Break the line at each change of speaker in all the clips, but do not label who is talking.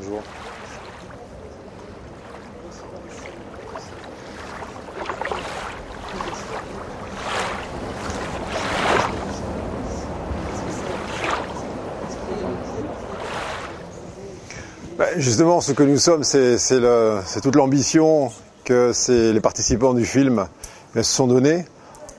Bonjour. Ben, justement, ce que nous sommes, c'est toute l'ambition que les participants du film se sont donnés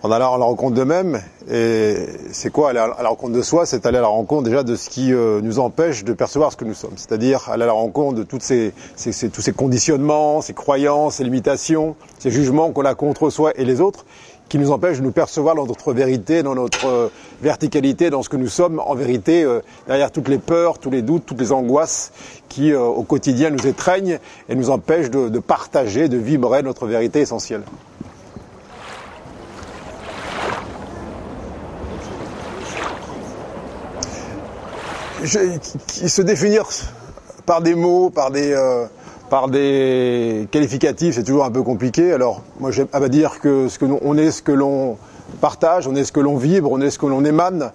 en allant à la rencontre d'eux-mêmes. Et c'est quoi aller à la rencontre de soi? C'est aller à la rencontre déjà de ce qui euh, nous empêche de percevoir ce que nous sommes. C'est-à-dire aller à la rencontre de toutes ces, tous ces conditionnements, ces croyances, ces limitations, ces jugements qu'on a contre soi et les autres qui nous empêchent de nous percevoir dans notre vérité, dans notre euh, verticalité, dans ce que nous sommes en vérité, euh, derrière toutes les peurs, tous les doutes, toutes les angoisses qui au quotidien nous étreignent et nous empêchent de, de partager, de vibrer notre vérité essentielle. Se définir par des mots, par des, euh, par des qualificatifs, c'est toujours un peu compliqué. Alors, moi, j'aime à dire que, ce que on est ce que l'on partage, on est ce que l'on vibre, on est ce que l'on émane.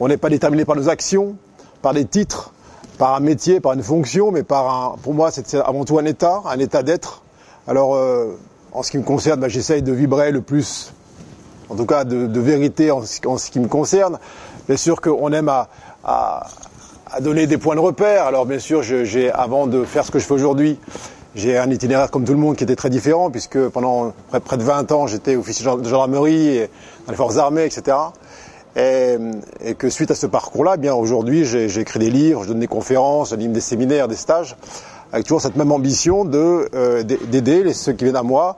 On n'est pas déterminé par nos actions, par des titres, par un métier, par une fonction, mais par un, pour moi, c'est avant tout un état, un état d'être. Alors, euh, en ce qui me concerne, bah, j'essaye de vibrer le plus, en tout cas, de, vérité en, ce qui me concerne. Bien sûr qu'on aime à, à donner des points de repère. Alors bien sûr, j'ai avant de faire ce que je fais aujourd'hui, j'ai un itinéraire comme tout le monde qui était très différent, puisque pendant près, de 20 ans, j'étais officier de gendarmerie, et dans les forces armées, etc. Et, et que suite à ce parcours-là, eh bien aujourd'hui, j'ai écrit des livres, je donne des conférences, j'anime des séminaires, des stages, avec toujours cette même ambition de euh, d'aider ceux qui viennent à moi,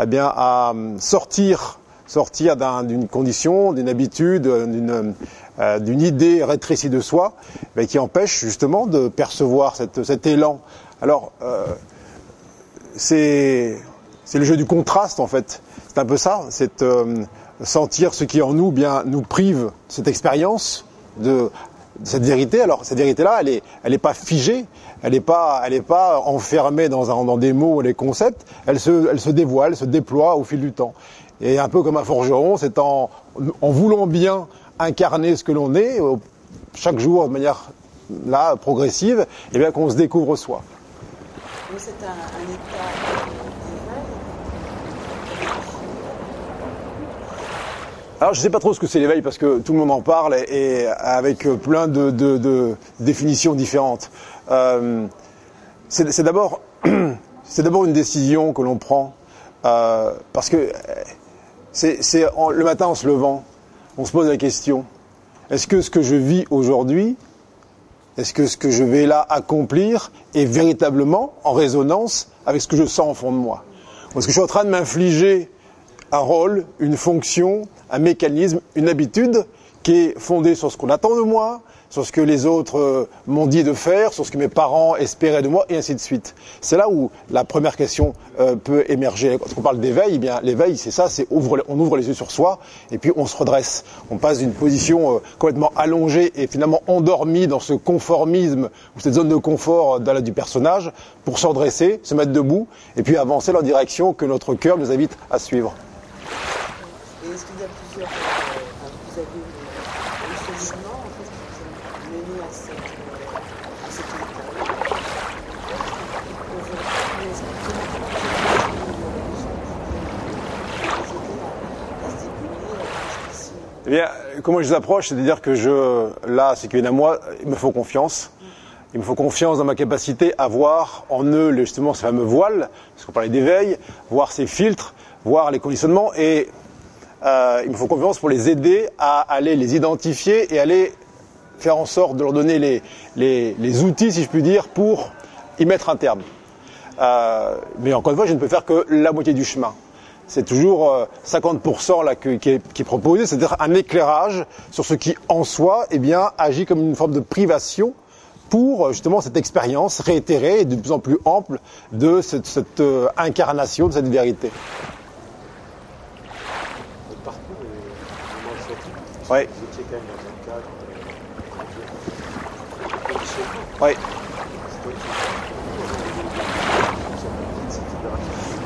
eh bien à sortir sortir d'une condition, d'une habitude, d'une euh, d'une idée rétrécie de soi, mais qui empêche justement de percevoir cet élan. Alors, euh, c'est le jeu du contraste en fait. C'est un peu ça, c'est euh, sentir ce qui en nous bien nous prive cette expérience de, cette vérité. Alors cette vérité-là, elle est, elle pas figée, elle n'est pas, pas enfermée dans, dans des mots des concepts. Elle se, elle se dévoile, elle se déploie au fil du temps. Et un peu comme un forgeron, c'est en, en voulant bien incarner ce que l'on est euh, chaque jour de manière là progressive, et eh bien qu'on se découvre soi.
C'est un, état
Alors je ne sais pas trop ce que c'est l'éveil parce que tout le monde en parle et, avec plein de, définitions différentes. Euh, c'est d'abord c'est d'abord une décision que l'on prend euh, parce que c'est le matin en se levant, on se pose la question, est-ce que ce que je vis aujourd'hui, est-ce que ce que je vais là accomplir est véritablement en résonance avec ce que je sens au fond de moi? Est-ce que je suis en train de m'infliger un rôle, une fonction, un mécanisme, une habitude qui est fondée sur ce qu'on attend de moi, sur ce que les autres euh, m'ont dit de faire, sur ce que mes parents espéraient de moi, et ainsi de suite. C'est là où la première question euh, peut émerger. Quand on parle d'éveil, eh bien l'éveil, c'est ça, c'est on ouvre les yeux sur soi, et puis on se redresse. On passe d'une position euh, complètement allongée et finalement endormie dans ce conformisme ou cette zone de confort du personnage, pour se redresser, se mettre debout, et puis avancer dans la direction que notre cœur nous invite à suivre. Eh bien, comment je les approche C'est-à-dire que je, là, c'est qu'il à moi, il me faut confiance. Il me faut confiance dans ma capacité à voir en eux justement ces fameux voiles, parce qu'on parlait d'éveil, voir ces filtres, voir les conditionnements, et euh, il me faut confiance pour les aider à aller les identifier et aller faire en sorte de leur donner les, les, les outils, si je puis dire, pour y mettre un terme. Euh, mais encore une fois, je ne peux faire que la moitié du chemin c'est toujours 50% euh, là, qui, est, proposé, c'est-à-dire un éclairage sur ce qui en soi eh bien, agit comme une forme de privation pour euh, justement cette expérience réitérée et de plus en plus ample de cette, euh, incarnation de cette vérité. Oui.
Vous étiez quand même dans un cadre
Oui.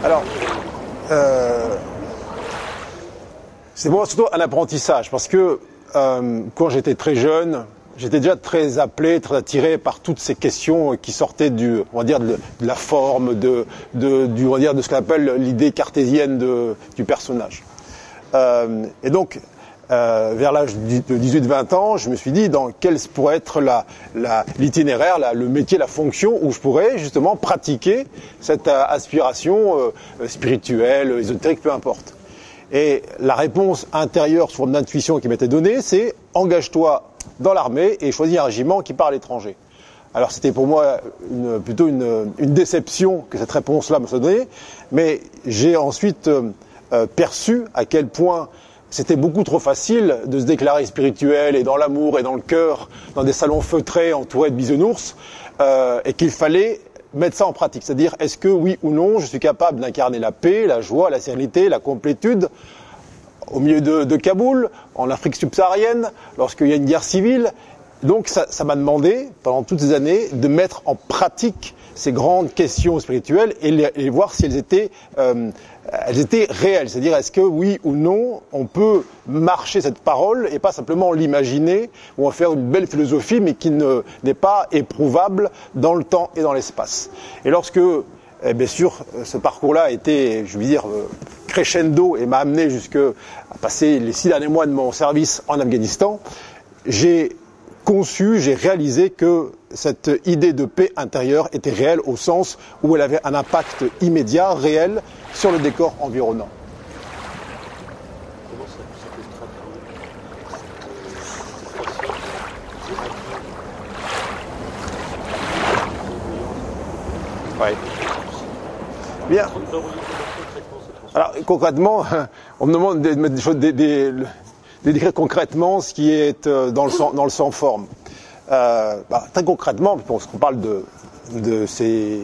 Alors, euh, c'est moi surtout un apprentissage parce que euh, quand j'étais très jeune, j'étais déjà très appelé, très attiré par toutes ces questions qui sortaient du, on va dire, de, la forme, de, de, du, on va dire, de ce qu'on appelle l'idée cartésienne du personnage. Euh, et donc, euh, vers l'âge de 18-20 ans, je me suis dit dans quel pourrait être l'itinéraire, le métier, la fonction où je pourrais justement pratiquer cette euh, aspiration euh, spirituelle, ésotérique, peu importe. Et la réponse intérieure sur mon intuition qui m'était donnée, c'est engage-toi dans l'armée et choisis un régiment qui parle étranger. Alors c'était pour moi une, plutôt une, une, déception que cette réponse-là me soit donnée, mais j'ai ensuite perçu à quel point c'était beaucoup trop facile de se déclarer spirituel et dans l'amour et dans le cœur, dans des salons feutrés entourés de bisounours, euh, et qu'il fallait mettre ça en pratique. C'est-à-dire, est-ce que oui ou non, je suis capable d'incarner la paix, la joie, la sérénité, la complétude au milieu de, Kaboul, en Afrique subsaharienne, lorsqu'il y a une guerre civile? Donc ça m'a demandé, pendant toutes ces années, de mettre en pratique ces grandes questions spirituelles et, les, voir si elles étaient, euh, elles étaient réelles. C'est-à-dire, est-ce que oui ou non, on peut marcher cette parole et pas simplement l'imaginer ou en faire une belle philosophie, mais qui n'est pas éprouvable dans le temps et dans l'espace. Et lorsque, eh bien sûr, ce parcours-là a été, je veux dire, euh, crescendo et m'a amené jusque à passer les six derniers mois de mon service en Afghanistan, j'ai conçu, j'ai réalisé que cette idée de paix intérieure était réelle au sens où elle avait un impact immédiat, réel, sur le décor environnant. Oui. Bien. Alors concrètement, on me demande des des, des, de décrire concrètement ce qui est euh, dans le sang, dans le sang forme. Euh, bah, très concrètement, puisqu'on parle de, de ces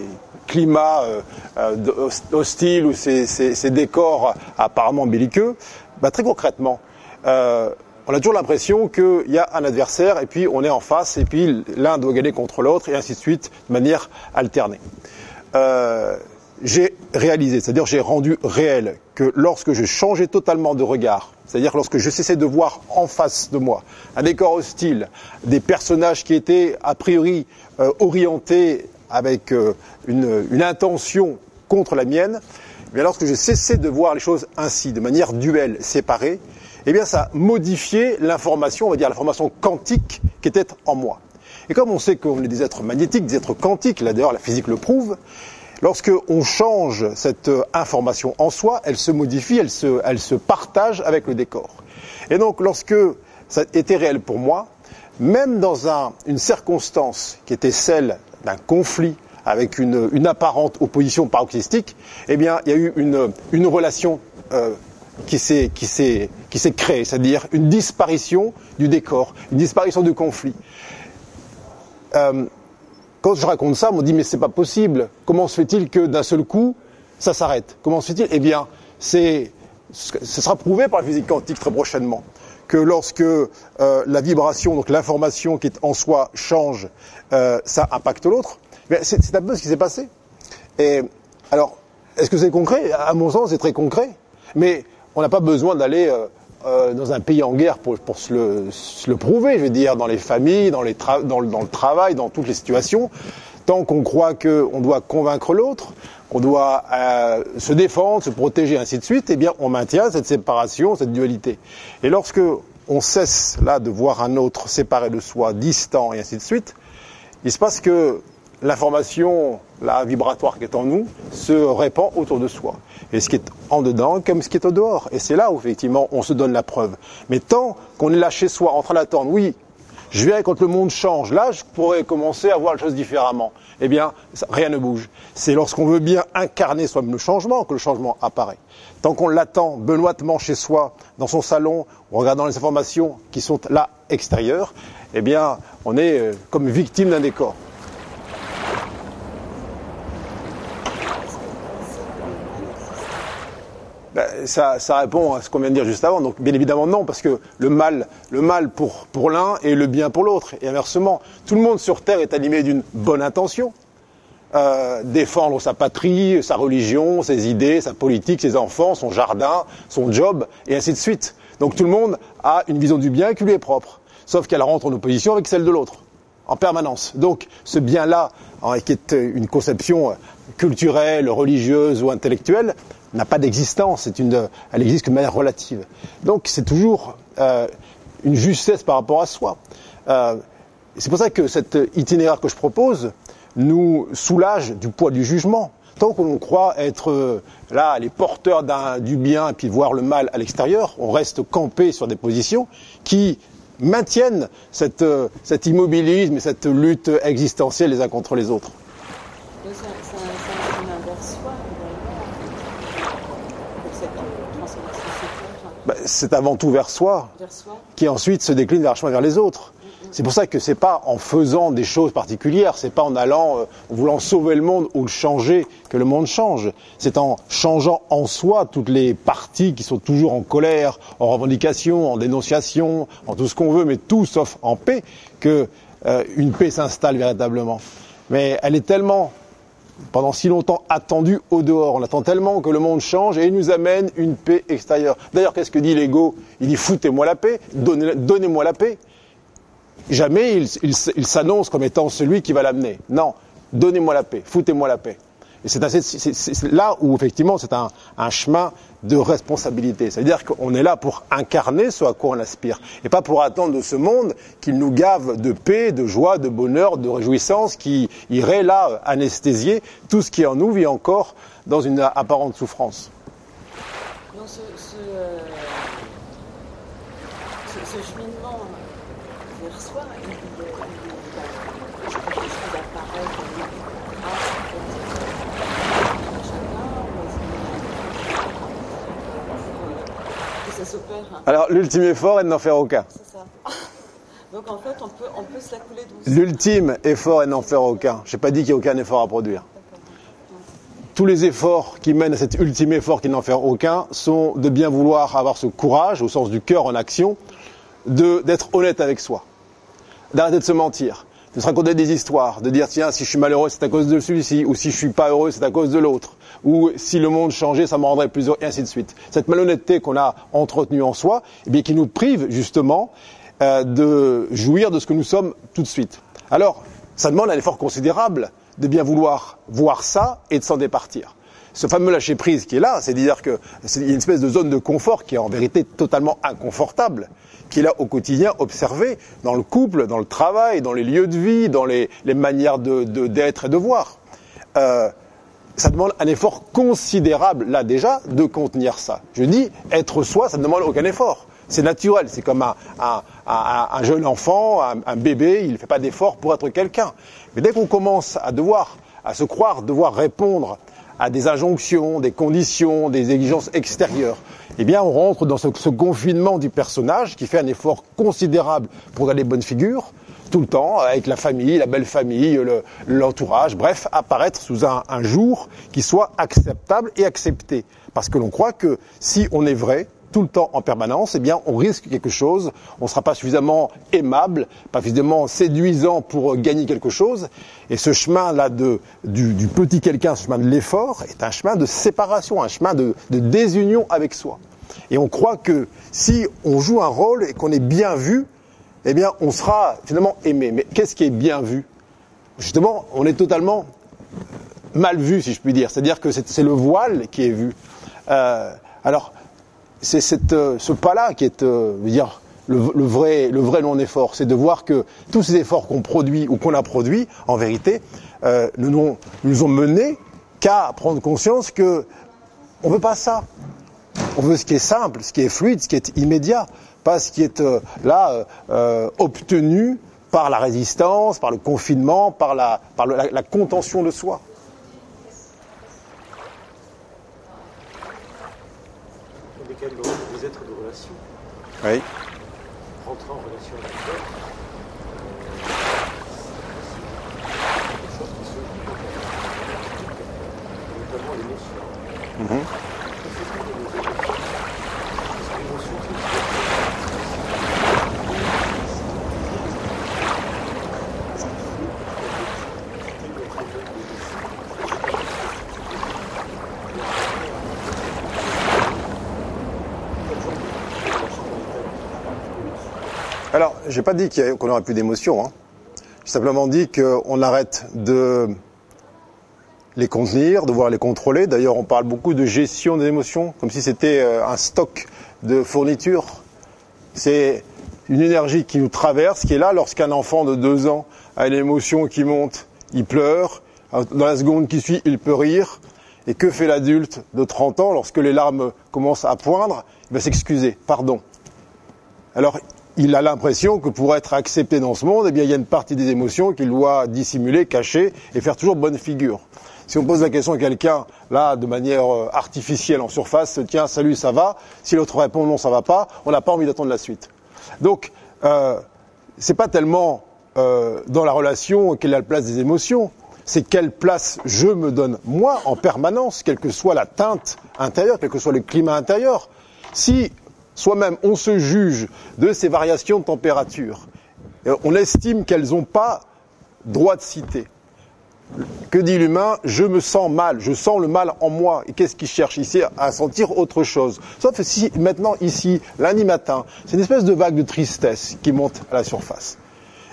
climats euh, euh hostiles ou ces, ces, ces, décors apparemment belliqueux, bah, très concrètement, euh, on a toujours l'impression qu'il y a un adversaire et puis on est en face et puis l'un doit gagner contre l'autre et ainsi de suite de manière alternée. Euh, j'ai réalisé, c'est-à-dire j'ai rendu réel que lorsque je changeais totalement de regard, c'est-à-dire lorsque je cessais de voir en face de moi un décor hostile, des personnages qui étaient a priori euh, orientés avec euh, une, intention contre la mienne, eh bien lorsque je cessais de voir les choses ainsi, de manière duelle, séparée, eh bien ça modifiait l'information, on va dire l'information quantique qui était en moi. Et comme on sait qu'on est des êtres magnétiques, des êtres quantiques, là d'ailleurs la physique le prouve, Lorsque on change cette euh, information en soi, elle se modifie, elle se, partage avec le décor. Et donc, lorsque ça était réel pour moi, même dans un, une circonstance qui était celle d'un conflit avec une, une, apparente opposition paroxystique, eh bien, il y a eu une, relation euh, qui s'est créée, c'est-à-dire une disparition du décor, une disparition du conflit. Euh, quand je raconte ça, on me dit mais c'est pas possible. Comment se fait-il que d'un seul coup ça s'arrête? Comment se fait-il? Eh bien, c'est ce sera prouvé par la physique quantique très prochainement que lorsque euh, la vibration, donc l'information qui est en soi change, euh, ça impacte l'autre. C'est un peu ce qui s'est passé. Et alors, est-ce que c'est concret? À mon sens, c'est très concret. Mais on n'a pas besoin d'aller euh, euh, dans un pays en guerre pour, se, le, prouver, je veux dire, dans les familles, dans, les dans, le, dans le travail, dans toutes les situations. Tant qu'on croit qu'on doit convaincre l'autre, qu'on doit euh, se défendre, se protéger, ainsi de suite, eh bien, on maintient cette séparation, cette dualité. Et lorsque on cesse là de voir un autre séparé de soi, distant, et ainsi de suite, il se passe que l'information, la vibratoire qui est en nous, se répand autour de soi. Et ce qui est en dedans comme ce qui est au dehors. Et c'est là où effectivement on se donne la preuve. Mais tant qu'on est là chez soi en train d'attendre, oui, je viens quand le monde change, là je pourrais commencer à voir les choses différemment. Eh bien, rien ne bouge. C'est lorsqu'on veut bien incarner soi-même le changement que le changement apparaît. Tant qu'on l'attend benoîtement chez soi, dans son salon, en regardant les informations qui sont là extérieures, eh bien, on est euh, comme victime d'un décor. Ben, ça, répond à ce qu'on vient de dire juste avant. Donc, bien évidemment, non, parce que le mal, le mal pour, pour l'un et le bien pour l'autre. Et inversement, tout le monde sur Terre est animé d'une bonne intention. Euh, défendre sa patrie, sa religion, ses idées, sa politique, ses enfants, son jardin, son job, et ainsi de suite. Donc tout le monde a une vision du bien qui lui est propre. sauf qu'elle rentre en opposition avec celle de l'autre, en permanence. Donc ce bien-là, hein, qui est une conception culturelle, religieuse ou intellectuelle, n'a pas d'existence, une, elle existe de manière relative. Donc c'est toujours euh, une justesse par rapport à soi. Euh, c'est pour ça que cet itinéraire que je propose nous soulage du poids du jugement. Tant qu'on croit être euh, là les porteurs du bien et puis voir le mal à l'extérieur, on reste campé sur des positions qui maintiennent cette, euh, cet immobilisme et cette lutte existentielle les uns contre les autres.
C'est
Bah, c'est avant tout vers soi,
vers soi.
qui ensuite se décline vers vers les autres. C'est pour ça que c'est pas en faisant des choses particulières, c'est pas en allant, euh, en voulant sauver le monde ou le changer que le monde change. C'est en changeant en soi toutes les parties qui sont toujours en colère, en revendication, en dénonciation, en tout ce qu'on veut, mais tout sauf en paix, que euh, une paix s'installe véritablement. Mais elle est tellement pendant si longtemps attendue au dehors. On attend tellement que le monde change et il nous amène une paix extérieure. D'ailleurs, qu'est-ce que dit l'ego Il dit foutez-moi la paix, donnez- donnez-moi la paix. Jamais il, s'annonce comme étant celui qui va l'amener. Non, donnez-moi la paix, foutez-moi la paix. Et c'est là où effectivement c'est un, chemin de responsabilité. C'est-à-dire qu'on est là pour incarner ce à quoi on aspire, et pas pour attendre de ce monde qu'il nous gave de paix, de joie, de bonheur, de réjouissance, qui irait là anesthésier tout ce qui en nous vit encore dans une apparente souffrance.
Ce, euh, vers soi, il, il, il, il, je crois que il apparaît comme une grâce à chacun, ou est-ce que- que ça s'opère
Alors l'ultime effort est de n'en faire aucun.
C'est ça. Donc en fait, on peut, on peut se la couler douce.
L'ultime effort est de n'en faire aucun. Je n'ai pas dit qu'il n'y a aucun effort à produire. Tous les efforts qui mènent à cet ultime effort qui n'en faire aucun sont de bien vouloir avoir ce courage, au sens du cœur en action, de- d'être honnête avec soi, d'arrêter de se mentir, de se raconter des histoires, de dire tiens si je suis malheureux c'est à cause de celui-ci, ou si je suis pas heureux c'est à cause de l'autre, ou si le monde changeait ça me rendrait plus heureux, et ainsi de suite. Cette malhonnêteté qu'on a entretenue en soi, eh bien qui nous prive justement euh, de jouir de ce que nous sommes tout de suite. Alors, ça demande un effort considérable de bien vouloir voir ça et de s'en départir. Ce fameux lâcher prise qui est là, c'est dire que c'est une espèce de zone de confort qui est en vérité totalement inconfortable, qui est là au quotidien observé dans le couple, dans le travail, dans les lieux de vie, dans les, les manières de de- d'être et de voir. Euh, ça demande un effort considérable, là déjà, de contenir ça. Je dis, être soi, ça ne demande aucun effort. C'est naturel, c'est comme un, un- un- un jeune enfant, un, un bébé, il ne fait pas d'effort pour être quelqu'un. Mais dès qu'on commence à devoir, à se croire devoir répondre à des injonctions, des conditions, des exigences extérieures, eh bien on rentre dans ce, ce confinement du personnage qui fait un effort considérable pour garder bonne figure, tout le temps, avec la famille, la belle famille, le- l'entourage, bref, apparaître sous un, jour qui soit acceptable et accepté. Parce que l'on croit que si on est vrai, tout le temps en permanence, eh bien, on risque quelque chose, on ne sera pas suffisamment aimable, pas suffisamment séduisant pour gagner quelque chose. Et ce chemin-là du, petit quelqu'un, ce chemin de l'effort, est un chemin de séparation, un chemin de désunion avec soi. Et on croit que si on joue un rôle et qu'on est bien vu, eh bien, on sera finalement aimé. Mais qu'est-ce qui est bien vu? Justement, on est totalement mal vu, si je puis dire. C'est-à-dire que c'est le voile qui est vu. Euh, alors, c'est euh, ce pas-là qui est, euh, le, vrai, le vrai non-effort. C'est de voir que tous ces efforts qu'on produit ou qu'on a produits, en vérité, euh, ne nous, ont- menés qu'à prendre conscience que on veut pas ça. On veut ce qui est simple, ce qui est fluide, ce qui est immédiat, pas ce qui est euh, là euh, euh, obtenu par la résistance, par le confinement, par la, par le- la, la contention de soi.
Dans des êtres de relation.
Oui.
Rentrer en relation avec l'autre. euh, c'est quelque chose qui se joue dans la notamment l'émotion.
Mhm.
Il faut trouver des émotions. Parce que l'émotion, c'est
j'ai pas dit qu'on n'aurait plus d'émotions. Hein. J'ai simplement dit qu'on arrête de les contenir, de voir les contrôler. D'ailleurs, on parle beaucoup de gestion des émotions, comme si c'était euh, un stock de fourniture. C'est une énergie qui nous traverse, qui est là lorsqu'un enfant de deux ans a une émotion qui monte, il pleure. Dans la seconde qui suit, il peut rire. Et que fait l'adulte de 30 ans lorsque les larmes commencent à poindre? Il va s'excuser, pardon. Alors, il a l'impression que pour être accepté dans ce monde, eh bien, il y a une partie des émotions qu'il doit dissimuler, cacher et faire toujours bonne figure. Si on pose la question à quelqu'un, là, de manière euh, artificielle en surface, tiens, salut, ça va? Si l'autre répond non, ça va pas, on n'a pas envie d'attendre la suite. Donc, euh, c'est pas tellement euh, dans la relation quelle est la place des émotions, c'est quelle place je me donne moi en permanence, quelle que soit la teinte intérieure, quel que soit le climat intérieur. Si soi-même on se juge de ces variations de température, euh, on estime qu'elles n'ont pas droit de citer. Que dit l'humain Je me sens mal, je sens le mal en moi. Et qu'est-ce qu'il cherche ici À sentir autre chose? Sauf si maintenant, ici, lundi matin, c'est une espèce de vague de tristesse qui monte à la surface.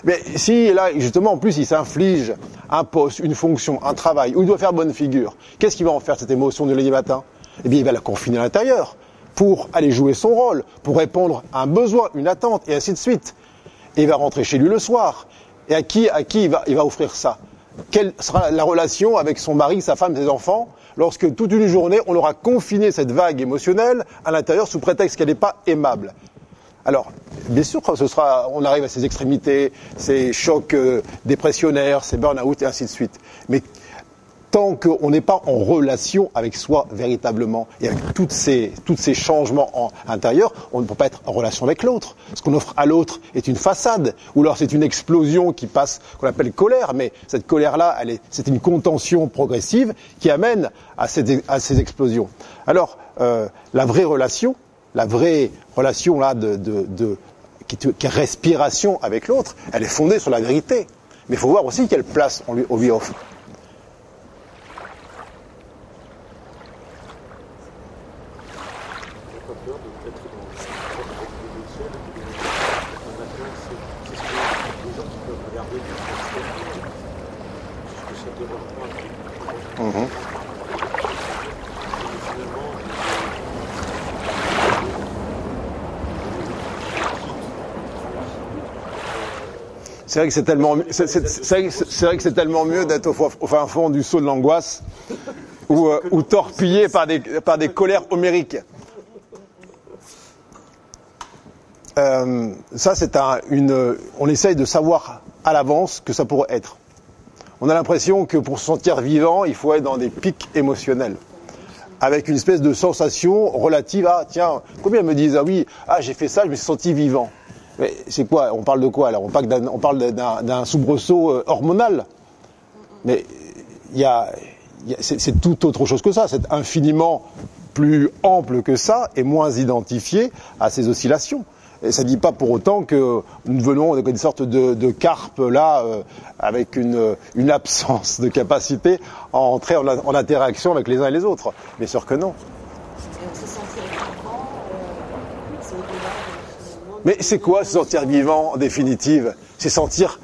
Mais si là, justement, en plus, il s'inflige un poste, une fonction, un travail, où il doit faire bonne figure, qu'est-ce qu'il va en faire cette émotion du lundi matin? Eh bien, il va la confiner à l'intérieur pour aller jouer son rôle, pour répondre à un besoin, une attente, et ainsi de suite. Et il va rentrer chez lui le soir. Et à qui, à qui il, va, offrir ça? Quelle sera la relation avec son mari, sa femme, ses enfants, lorsque toute une journée, on aura confiné cette vague émotionnelle à l'intérieur sous prétexte qu'elle n'est pas aimable? Alors, bien sûr, ce sera, on arrive à ces extrémités, ces chocs euh, dépressionnaires, ces burn-out et ainsi de suite. Mais tant qu'on n'est pas en relation avec soi véritablement et avec toutes ces, tous ces changements en, intérieurs, on ne peut pas être en relation avec l'autre. Ce qu'on offre à l'autre est une façade, ou alors c'est une explosion qui passe, qu'on appelle colère, mais cette colère-là, c'est une contention progressive qui amène à ces, à ces explosions. Alors, euh, la vraie relation, la vraie relation là de, de, qui, est respiration avec l'autre, elle est fondée sur la vérité. Mais il faut voir aussi quelle place on lui offre.
J'ai pas peur de peut-être dans avec des logiciels, maintenant c'est c'est ce que les gens qui peuvent regarder du système, ce que ça dérange pas.
Mhm.
Et
C'est vrai que c'est tellement, tellement mieux d'être au, fin fond du saut de l'angoisse ou, euh, torpillé par des, par des colères homériques. Euh, ça, c'est un, une, on essaye de savoir à l'avance que ça pourrait être. On a l'impression que pour se sentir vivant, il faut être dans des pics émotionnels. Avec une espèce de sensation relative à, tiens, combien me disent, ah oui, ah j'ai fait ça, je me suis senti vivant. Mais c'est quoi On parle de quoi alors On parle d'un, on soubresaut euh, hormonal. Mais c'est tout autre chose que ça. C'est infiniment plus ample que ça et moins identifié à ces oscillations. Et ça ne dit pas pour autant que nous venons avec une sorte de, carpe là, euh, avec une, absence de capacité à entrer en, interaction avec les uns et les autres. Bien sûr que non. Mais c'est quoi se sentir vivant en définitive? C'est sentir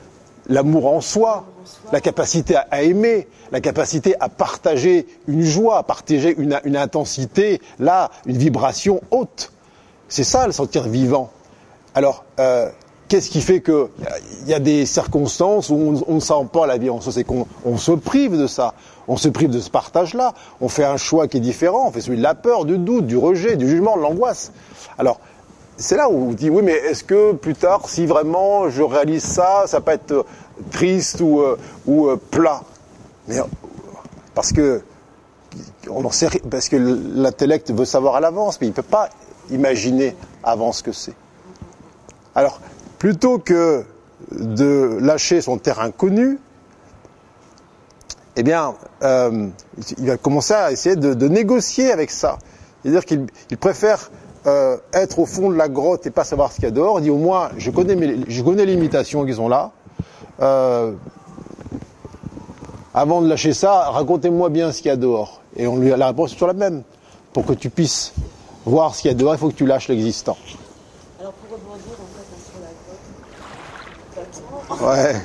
l'amour en soi, la capacité à, aimer, la capacité à partager une joie, à partager une intensité, là, une vibration haute. C'est ça le sentir vivant. Alors, euh, qu'est-ce qui fait que il y a des circonstances où on, ne sent pas la vie en soi C'est qu'on on se prive de ça. On se prive de ce partage-là. On fait un choix qui est différent. On fait celui de la peur, du doute, du rejet, du jugement, de l'angoisse. Alors, c'est là où on dit oui, mais est-ce que plus tard, si vraiment je réalise ça, ça peut être euh, triste ou, euh, euh, plat? Mais euh, parce que parce que l'intellect veut savoir à l'avance, mais il ne peut pas imaginer avant ce que c'est. Alors, plutôt que de lâcher son terrain connu, eh bien, euh, il va commencer à essayer de, négocier avec ça. C'est-à-dire qu'il il préfère euh, être au fond de la grotte et pas savoir ce qu'il y a dehors. Il dit au moins, je connais, je connais les limitations qui sont là. Euh, avant de lâcher ça, racontez-moi bien ce qu'il y a dehors. Et on lui la réponse est la même. Pour que tu puisses voir ce qu'il y a dehors, il faut que tu lâches l'existant.
Alors pour rebondir en fait sur la grotte,
Ouais.
Ah, on essaie de voir si vous avez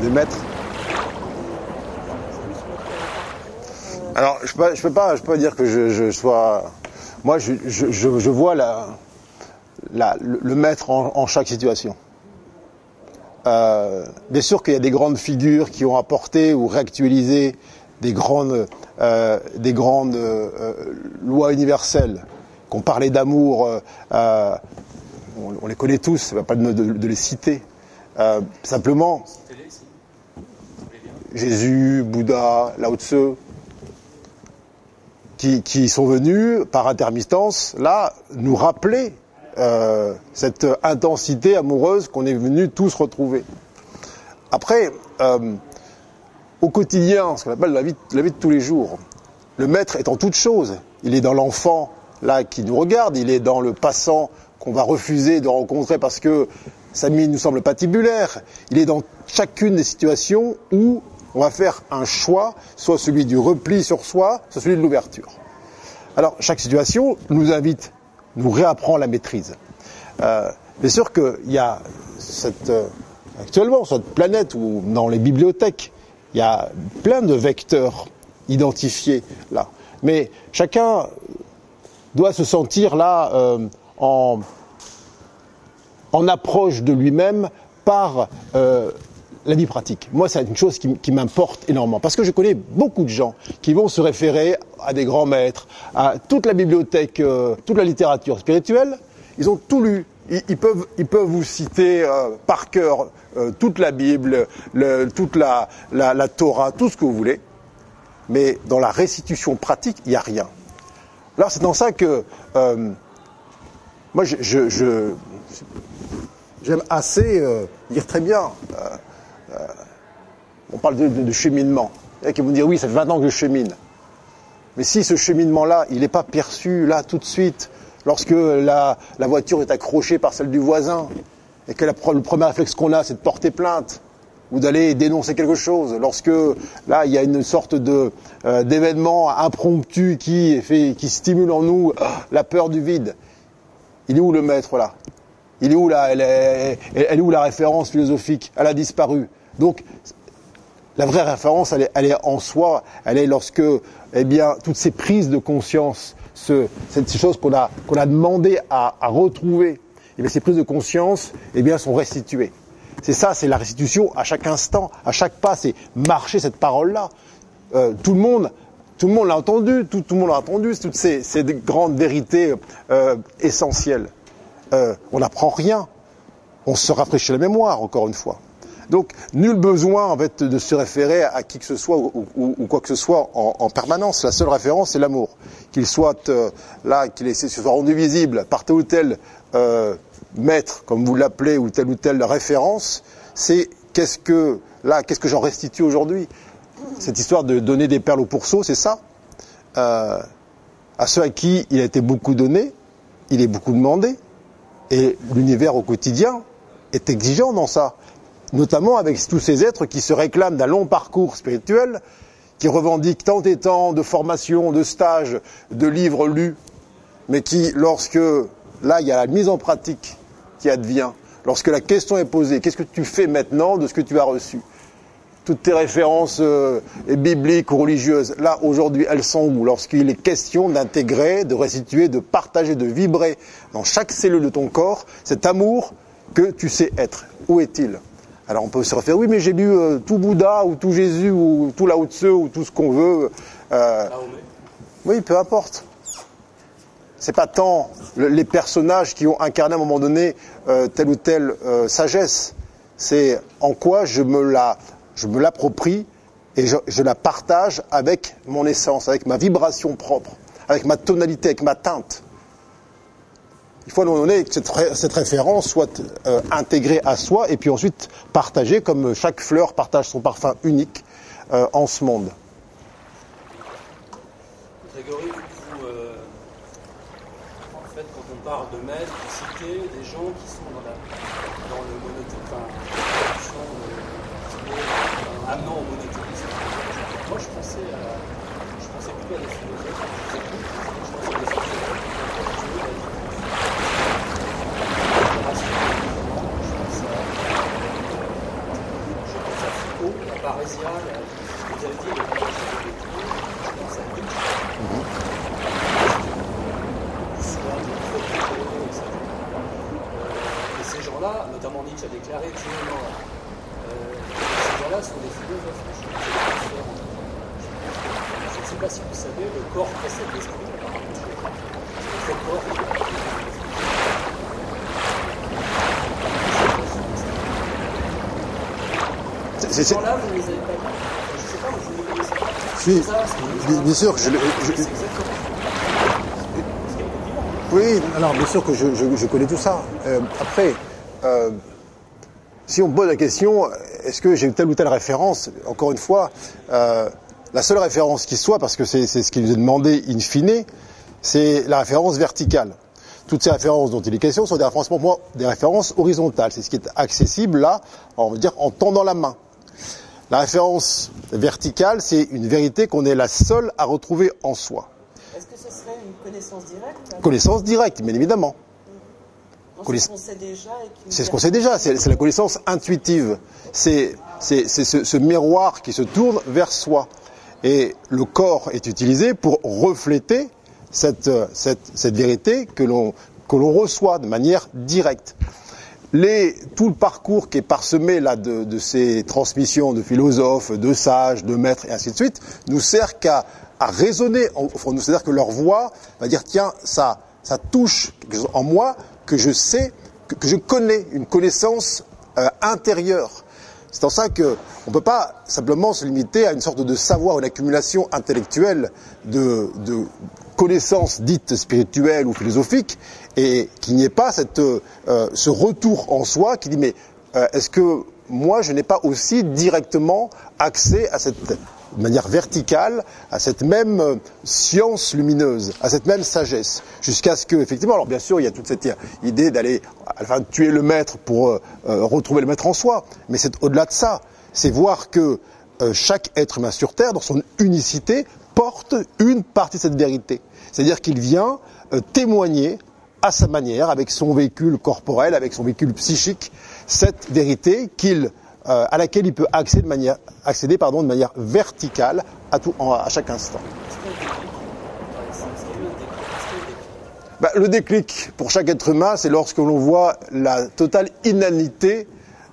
des, maîtres. Alors, je peux, je peux pas, je peux dire que je, sois. Moi, je, je, je, vois la, la- le, maître en chaque situation. Euh, bien sûr qu'il y a des grandes figures qui ont apporté ou réactualisé des grandes, euh, des grandes euh, lois universelles, qu'on parlait d'amour. euh, euh, on, on les connaît tous, ça va pas de, les citer. Euh, simplement. Jésus, Bouddha, Lao Tse, qui, qui sont venus par intermittence, là, nous rappeler euh, cette intensité amoureuse qu'on est venus tous retrouver. Après, euh, au quotidien, ce qu'on appelle la vie, la vie de tous les jours, le maître est en toute chose. Il est dans l'enfant, là, qui nous regarde, il est dans le passant qu'on va refuser de rencontrer parce que sa mine nous semble patibulaire. Il est dans chacune des situations où on va faire un choix, soit celui du repli sur soi, soit celui de l'ouverture. Alors, chaque situation nous invite, nous réapprend la maîtrise. Euh, bien sûr qu'il y a cette, euh, actuellement sur cette planète ou dans les bibliothèques, il y a plein de vecteurs identifiés là. Mais chacun doit se sentir là euh, en, approche de lui-même par la vie pratique. Moi, c'est une chose qui, m'importe énormément parce que je connais beaucoup de gens qui vont se référer à des grands maîtres, à toute la bibliothèque, euh, toute la littérature spirituelle. Ils ont tout lu. Ils, peuvent, ils peuvent vous citer euh, par cœur euh, toute la Bible, le- toute la, la, Torah, tout ce que vous voulez. Mais dans la restitution pratique, il n'y a rien. Alors c'est dans ça que moi, je, j'aime assez euh, dire très bien. On parle de, cheminement. Il y en a qui vont dire oui, ça fait 20 ans que je chemine. Mais si ce cheminement-là, il n'est pas perçu là tout de suite, lorsque la, voiture est accrochée par celle du voisin, et que le premier réflexe qu'on a, c'est de porter plainte ou d'aller dénoncer quelque chose, lorsque là il y a une sorte de euh, d'événement impromptu qui stimule en nous ah, la peur du vide. Il est où le maître là? Il est où est, elle est où la référence philosophique? Elle a disparu. Donc la vraie référence, elle est, en soi, elle est lorsque, eh toutes ces prises de conscience, ce, ces choses qu'on a, qu'on a demandé à, retrouver, eh ces prises de conscience, eh sont restituées. C'est ça, c'est la restitution à chaque instant, à chaque pas, c'est marcher cette parole-là. Euh, tout le monde, tout le monde l'a entendu, tout, le monde l'a entendu, toutes ces, ces grandes vérités euh, essentielles. Euh, on n'apprend rien, on se rafraîchit la mémoire, encore une fois. Donc, nul besoin en fait de se référer à qui que ce soit ou, quoi que ce soit en, en permanence. La seule référence, c'est l'amour. Qu'il soit euh, là, qu'il se soit rendu visible par tel ou tel euh, maître, comme vous l'appelez, ou telle ou telle référence, c'est qu'est-ce que là, qu'est-ce que j'en restitue aujourd'hui Cette histoire de donner des perles au pourceau, c'est ça. Euh, à ceux à qui il a été beaucoup donné, il est beaucoup demandé, et l'univers au quotidien est exigeant dans ça notamment avec tous ces êtres qui se réclament d'un long parcours spirituel, qui revendiquent tant et tant de formations, de stages, de livres lus, mais qui, lorsque là, il y a la mise en pratique qui advient, lorsque la question est posée, qu'est-ce que tu fais maintenant de ce que tu as reçu? Toutes tes références euh, bibliques ou religieuses, là aujourd'hui, elles sont où? Lorsqu'il est question d'intégrer, de restituer, de partager, de vibrer dans chaque cellule de ton corps cet amour que tu sais être. Où est-il? Alors on peut se référer, oui, mais j'ai lu euh, tout Bouddha ou tout Jésus ou tout Lao Tse ou tout ce qu'on veut. Euh, oui, peu importe. C'est pas tant le- les personnages qui ont incarné à un moment donné euh, telle ou telle sagesse. C'est en quoi je me la, je me l'approprie et je, je la partage avec mon essence, avec ma vibration propre, avec ma tonalité, avec ma teinte. Il faut à un moment donné que cette, ré- cette référence soit euh, intégrée à soi et puis ensuite partagée comme chaque fleur partage son parfum unique euh, en ce monde.
Grégory, vous, euh, en fait, quand on parle de maître, vous citez des gens qui sont dans, la, dans le monothéisme, enfin, la tradition, euh, amenant au monétarisme. Moi, je pensais, à, je pensais plutôt à des philosophes, je sais plus, je pensais à des sociologues, je pense à je pense à Foucault, la Parésia, la, ce que vous avez dit, le voyage de l'électron, je et ces gens-là, notamment Nietzsche a déclaré mort. Euh, ces gens-là sont des philosophes. Je, ne sais pas si vous savez, le corps précède l'esprit, apparemment. Corps,
C'est-
Ces
c'est-
gens-là, vous ne les avez a beaucoup de vivants.
Oui, alors bien sûr que je, je- je connais tout ça. Euh, après, euh, si on pose la question, est-ce que j'ai telle ou telle référence Encore une fois, euh, la seule référence qui soit, parce que c'est ce qui nous est demandé in fine, c'est la référence verticale. Toutes ces références dont il est question sont des références, pour moi, des références horizontales. C'est ce qui est accessible là, on va dire, en tendant la main. La référence verticale, c'est une vérité qu'on est la seule à retrouver en soi.
Est-ce que ce serait une connaissance directe?
Connaissance directe, bien évidemment.
C'est ce qu'on sait déjà
C'est ce qu'on sait déjà, c'est c'est la connaissance intuitive. C'est ce, ce miroir qui se tourne vers soi. Et le corps est utilisé pour refléter cette, cette, cette vérité que l'on reçoit de manière directe. Tout le parcours qui est parsemé là de, ces transmissions de philosophes, de sages, de maîtres et ainsi de suite, nous sert qu'à à raisonner. C'est-à-dire que leur voix va dire tiens ça ça touche en moi que je sais que, je connais une connaissance euh, intérieure. C'est en ça que on peut pas simplement se limiter à une sorte de savoir, une accumulation intellectuelle de connaissances dites spirituelles ou philosophiques, et qu'il n'y ait pas euh, ce retour en soi qui dit mais euh, est-ce que moi je n'ai pas aussi directement accès à cette manière verticale à cette même euh, science lumineuse, à cette même sagesse, jusqu'à ce que, effectivement, alors bien sûr, il y a toute cette idée d'aller, enfin, tuer le maître pour retrouver le maître en soi, mais c'est au-delà de ça. C'est voir que chaque être humain sur Terre, dans son unicité, porte une partie de cette vérité. C'est-à-dire qu'il vient témoigner à sa manière, avec son véhicule corporel, avec son véhicule psychique, cette vérité qu'il euh, à laquelle il peut accéder de manière, accéder, pardon, de manière verticale à, tout, en- à chaque instant. Bah, le déclic pour chaque être humain, c'est lorsque l'on voit la totale inanité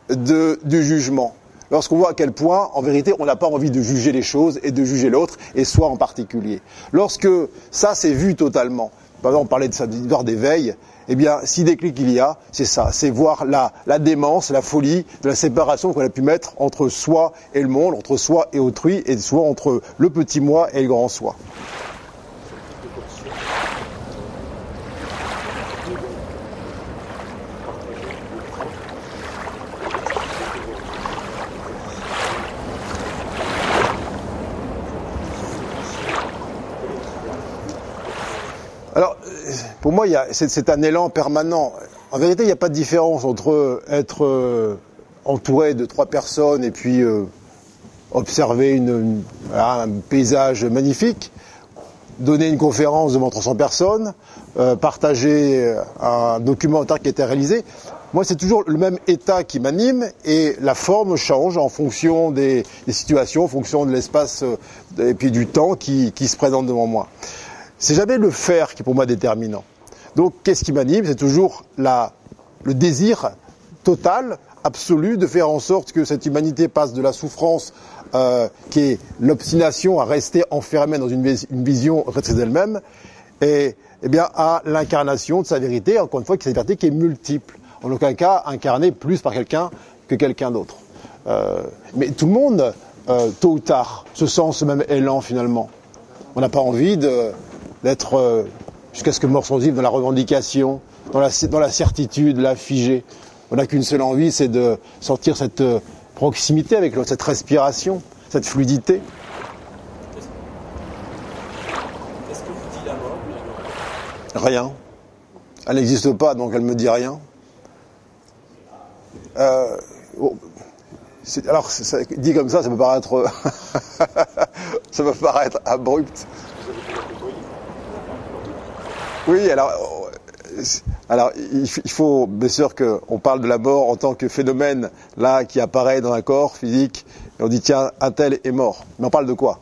de, du jugement. Lorsqu'on voit à quel point, en vérité, on n'a pas envie de juger les choses et de juger l'autre, et soi en particulier. Lorsque ça c'est vu totalement, on parlait de sa histoire d'éveil, eh bien si déclic il y a, c'est ça, c'est voir la, la démence, la folie de la séparation qu'on a pu mettre entre soi et le monde, entre soi et autrui, et soit entre le petit moi et le grand soi. Alors, euh, pour moi, c'est un élan permanent. En vérité, il n'y a pas de différence entre être euh, entouré de trois personnes et puis euh, observer une- un paysage magnifique, donner une conférence devant 300 personnes, euh, partager euh, un documentaire qui a été réalisé. Moi, c'est toujours le même état qui m'anime et la forme change en fonction des, des situations, en fonction de l'espace euh, et puis du temps qui, qui se présente devant moi. C'est jamais le faire qui est pour moi déterminant. Donc, qu'est-ce qui m'anime? C'est toujours la, le désir total, absolu, de faire en sorte que cette humanité passe de la souffrance euh, qui est l'obstination à rester enfermée dans une, une vision retraite d'elle-même, et eh bien à l'incarnation de sa vérité, encore une fois, qui est une vérité qui est multiple. En aucun cas incarnée plus par quelqu'un que quelqu'un d'autre. Euh, mais tout le monde, euh, tôt ou tard, se sent ce même élan finalement. On n'a pas envie de- d'être euh, jusqu'à ce que mort soit dans la revendication, dans la, dans la certitude, la figée. On n'a qu'une seule envie, c'est de sentir cette euh, proximité avec l'autre, cette respiration, cette fluidité.
Qu'est-ce que vous dit la mort
Rien. Elle n'existe pas, donc elle me dit rien. Euh, oh, alors, ça- dit comme ça, ça peut paraître, ça peut paraître abrupt.
Vous avez pu la côtoyer.
Oui, alors, euh, alors il faut bien sûr qu'on parle de la mort en tant que phénomène là qui apparaît dans un corps physique. On dit tiens, un tel est mort. Mais on parle de quoi?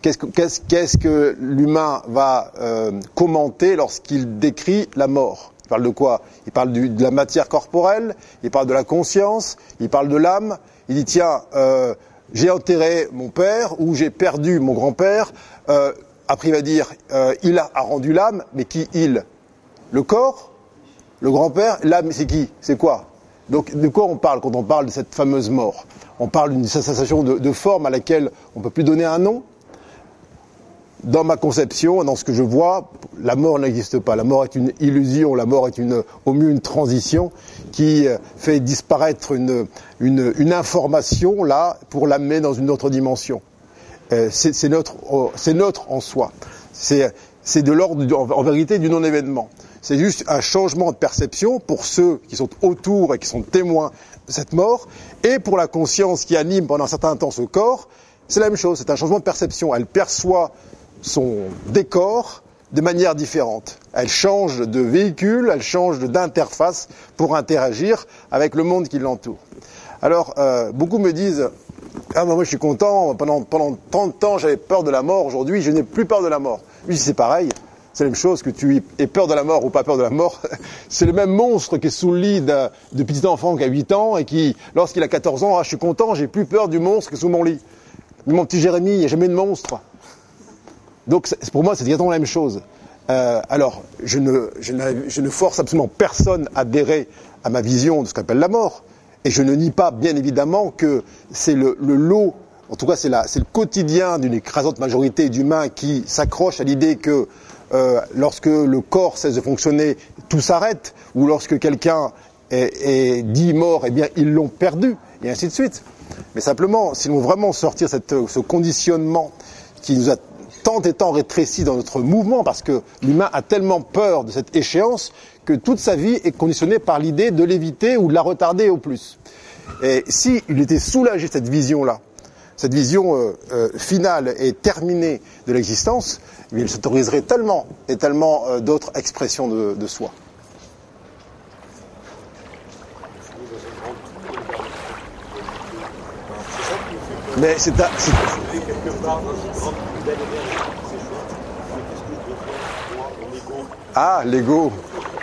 Qu'est-ce que, l'humain va euh, commenter lorsqu'il décrit la mort? Il parle de quoi? Il parle de la matière corporelle, il parle de la conscience, il parle de l'âme. Il dit tiens, euh, j'ai enterré mon père ou j'ai perdu mon grand-père. Après, il va dire euh, il a, rendu l'âme, mais qui il? Le corps? Le grand-père? L'âme, c'est qui? C'est quoi? Donc, de quoi on parle quand on parle de cette fameuse mort? On parle d'une sensation de, forme à laquelle on ne peut plus donner un nom? Dans ma conception, dans ce que je vois, la mort n'existe pas. La mort est une illusion, la mort est une, au mieux une transition qui euh, fait disparaître une, une, une information là pour l'amener dans une autre dimension. Euh, c'est notre, oh, c'est en soi. C'est c'est de l'ordre, en, vérité, du non-événement. C'est juste un changement de perception pour ceux qui sont autour et qui sont témoins de cette mort, et pour la conscience qui anime pendant un certain temps ce corps, c'est la même chose. C'est un changement de perception. Elle perçoit son décor de manière différente. Elle change de véhicule, elle change d'interface pour interagir avec le monde qui l'entoure. Alors, euh, beaucoup me disent Ah, ben moi je suis content, pendant, pendant tant de temps j'avais peur de la mort, aujourd'hui je n'ai plus peur de la mort. Oui, c'est pareil, c'est la même chose que tu aies peur de la mort ou pas peur de la mort. C'est le même monstre qui est sous le lit de petit enfant qui a 8 ans et qui, lorsqu'il a 14 ans, ah, je suis content, j'ai plus peur du monstre qui est sous mon lit. Mais mon petit Jérémie, il n'y a jamais de monstre. Donc pour moi, c'est exactement la même chose. Euh, alors, je ne force absolument personne à adhérer à ma vision de ce qu'appelle la mort. Et je ne nie pas, bien évidemment, que c'est le, lot, en tout cas c'est le quotidien d'une écrasante majorité d'humains qui s'accrochent à l'idée que euh, lorsque le corps cesse de fonctionner, tout s'arrête, ou lorsque quelqu'un est, dit mort, eh bien ils l'ont perdu, et ainsi de suite. Mais simplement, si l'on vraiment sortir cette, ce conditionnement qui nous a tant et tant rétréci dans notre mouvement, parce que l'humain a tellement peur de cette échéance que toute sa vie est conditionnée par l'idée de l'éviter ou de la retarder au plus. Et s'il était soulagé de cette vision-là, cette vision euh, euh, finale et terminée de l'existence, eh il s'autoriserait tellement et tellement euh, d'autres expressions de, de soi.
On est dans
ah l'ego,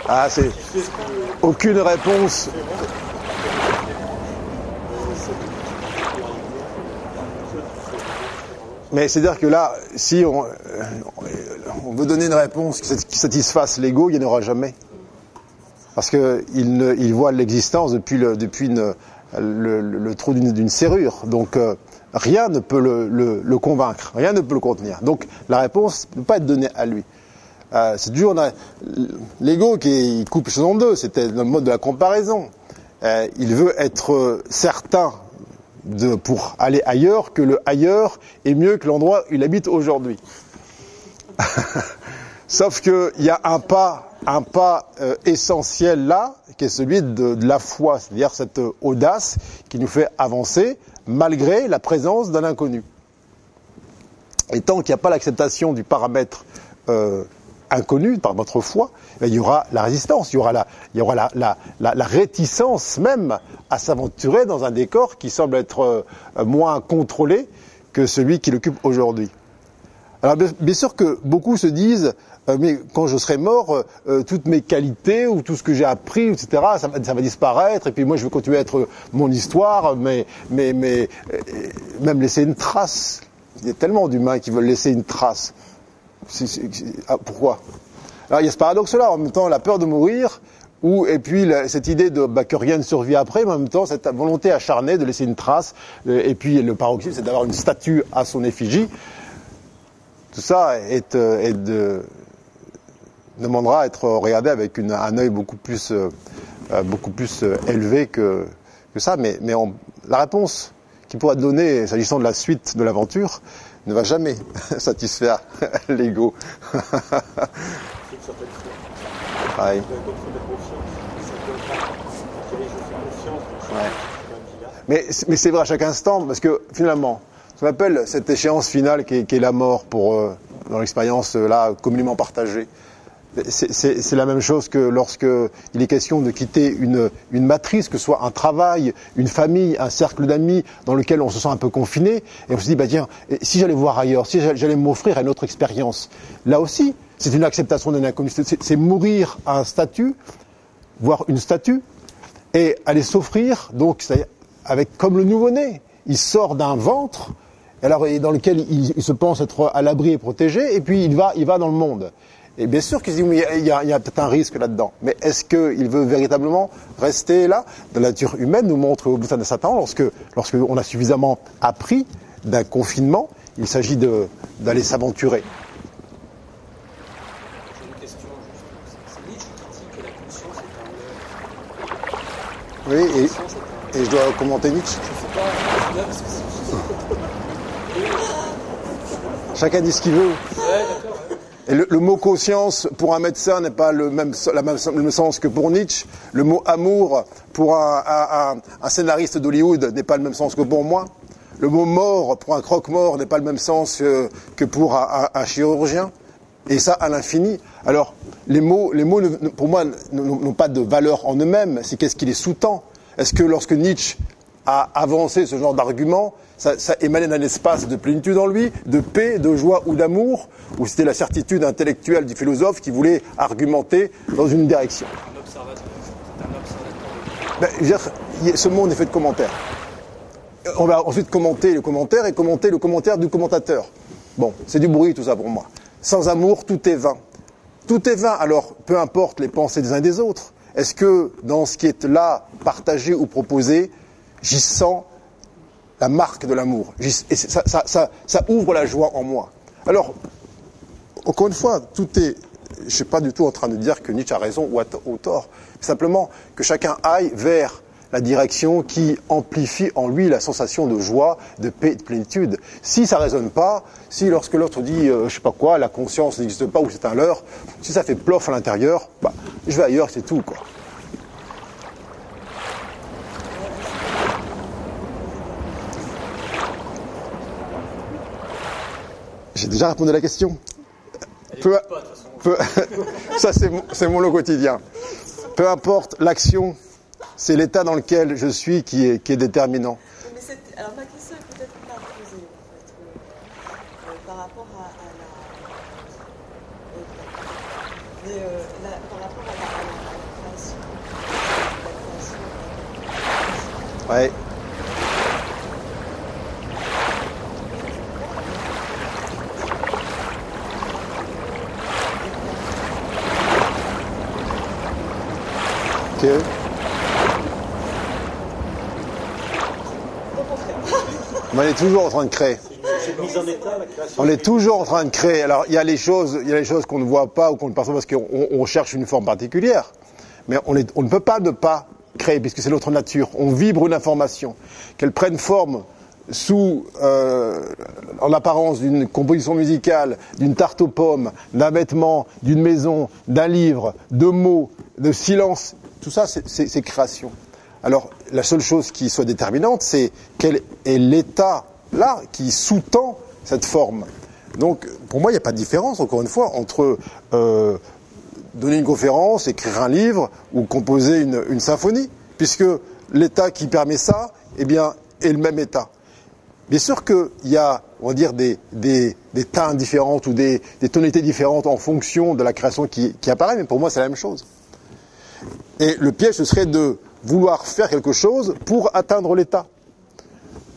ah c'est aucune réponse. Mais c'est-à-dire que là, si on, euh, veut donner une réponse qui sat- qui satisfasse l'ego, il n'y en aura jamais. Parce qu'il il voit l'existence depuis le, trou d'une serrure. Donc euh, rien ne peut le convaincre, rien ne peut le contenir. Donc la réponse ne peut pas être donnée à lui. Euh, c'est a- l'ego qui coupe les choses en deux. C'était le mode de la comparaison. Euh, il veut être certain de, pour aller ailleurs que le ailleurs est mieux que l'endroit où il habite aujourd'hui. Sauf qu'il y a un pas, un pas euh, essentiel là, qui est celui de, la foi, c'est-à-dire cette audace qui nous fait avancer malgré la présence d'un inconnu. Et tant qu'il n'y a pas l'acceptation du paramètre euh, inconnu par votre foi, il y aura la résistance, il y aura la, réticence même à s'aventurer dans un décor qui semble être euh, moins contrôlé que celui qui l'occupe aujourd'hui. Alors bien, sûr que beaucoup se disent, euh, mais quand je serai mort, euh, toutes mes qualités ou tout ce que j'ai appris, etc., ça va, disparaître, et puis moi je vais continuer à être mon histoire, mais, même laisser une trace. Il y a tellement d'humains qui veulent laisser une trace. Ah, pourquoi? Alors il y a ce paradoxe-là, en même temps la peur de mourir, ou et puis cette idée de bah, que rien ne survit après, mais en même temps cette volonté acharnée de laisser une trace, euh, et puis le paroxysme, c'est d'avoir une statue à son effigie. Tout ça est, euh, de, demandera à être regardé avec un œil beaucoup plus, euh, élevé que, ça. Mais, la réponse qui pourra donnée s'agissant de la suite de l'aventure ne va jamais satisfaire l'ego.
Ça.
Mais, mais c'est vrai à chaque instant, parce que finalement, ce qu'on appelle cette échéance finale qui est, qui est la mort pour, euh, dans l'expérience euh, là communément partagée, c'est- la même chose que lorsque il est question de quitter une, matrice, que ce soit un travail, une famille, un cercle d'amis dans lequel on se sent un peu confiné, et on se dit, bah tiens, si j'allais voir ailleurs, si j'allais m'offrir une autre expérience, là aussi, c'est une acceptation d'un inconnu, c'est mourir à un statut, voire une statue, et aller s'offrir, donc, avec comme le nouveau-né, il sort d'un ventre, alors dans lequel il, il se pense être à l'abri et protégé, et puis il va, il va dans le monde. Et bien sûr qu'il se dit, oui, il y a, peut-être un risque là-dedans. Mais est-ce qu'il veut véritablement rester là? La nature humaine nous montre au bout d'un certain temps, lorsque, lorsque on a suffisamment appris d'un confinement, il s'agit d'aller s'aventurer.
J'ai une question juste. C'est Nietzsche qui dit que la conscience est un leurre.
Oui, et, et je dois commenter Nietzsche. Chacun dit ce qu'il veut.
Ouais.
Le, mot conscience pour un médecin n'est pas le même, sens que pour Nietzsche. Le mot amour pour un, scénariste d'Hollywood n'est pas le même sens que pour moi. Le mot mort pour un croque-mort n'est pas le même sens que pour un, chirurgien. Et ça à l'infini. Alors, les mots, les mots pour moi, n'ont pas de valeur en eux-mêmes. C'est qu'est-ce qui les sous-tend? Est-ce que lorsque Nietzsche a avancé ce genre d'argument, ça, ça émanait d'un espace de plénitude en lui, de paix, de joie ou d'amour, ou c'était la certitude intellectuelle du philosophe qui voulait argumenter dans une direction
Un observateur. C'est un observateur.
ben, Ce monde est fait de commentaires. On va ensuite commenter le commentaire et commenter le commentaire du commentateur. Bon, c'est du bruit tout ça pour moi. Sans amour, tout est vain. Tout est vain, alors peu importe les pensées des uns et des autres. Est-ce que dans ce qui est là, partagé ou proposé, j'y sens la marque de l'amour Et ça, ouvre la joie en moi. Alors, encore une fois, tout est. Je ne suis pas du tout en train de dire que Nietzsche a raison ou a tort. Simplement que chacun aille vers la direction qui amplifie en lui la sensation de joie, de paix, de plénitude. Si ça résonne pas, si lorsque l'autre dit, euh, je sais pas quoi, la conscience n'existe pas ou c'est un leurre, si ça fait plof à l'intérieur, bah, je vais ailleurs, c'est tout, quoi. J'ai déjà répondu à la question. Peu, peu- ça, c'est mon, c'est mon lot quotidien. Peu importe l'action, c'est l'état dans lequel je suis qui est déterminant.
Mais c'est- alors ma question est peut-être pas posée en fait, euh, euh, par rapport à, à la, euh, mais, euh, la- par rapport à la, à la- à la création, la création,
Ouais. Ok. Mais on est toujours en train de créer. On est toujours en train de créer. Alors, il y a les choses, il y a les choses qu'on ne voit pas ou qu'on ne perçoit parce qu'on on cherche une forme particulière. Mais on, ne peut pas ne pas créer puisque c'est notre nature. On vibre une information. Qu'elle prenne forme sous, euh, en apparence d'une composition musicale, d'une tarte aux pommes, d'un vêtement, d'une maison, d'un livre, de mots, de silence. Tout ça, c'est création. Alors, la seule chose qui soit déterminante, c'est quel est l'état là qui sous-tend cette forme. Donc, pour moi, il n'y a pas de différence, encore une fois, entre euh, donner une conférence, écrire un livre ou composer une, symphonie, puisque l'état qui permet ça, eh bien, est le même état. Bien sûr qu'il y a, on va dire, des, teintes différentes ou des, des tonalités différentes en fonction de la création qui, qui apparaît, mais pour moi, c'est la même chose. Et le piège, ce serait de vouloir faire quelque chose pour atteindre l'état.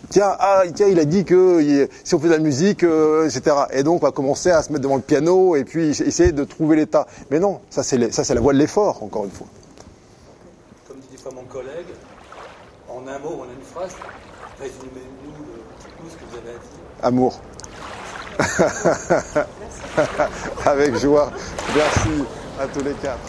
Tiens, ah, tiens, il a dit que si on fait de la musique, euh, etc. Et donc, on va commencer à se mettre devant le piano et puis essayer de trouver l'état. Mais non, ça c'est ça, c'est la voie de l'effort, encore une fois.
Comme dit des fois mon collègue, en un mot, en une phrase, résumez-nous le- tout ce que vous avez à dire.
Amour. Avec joie. Merci à tous les quatre.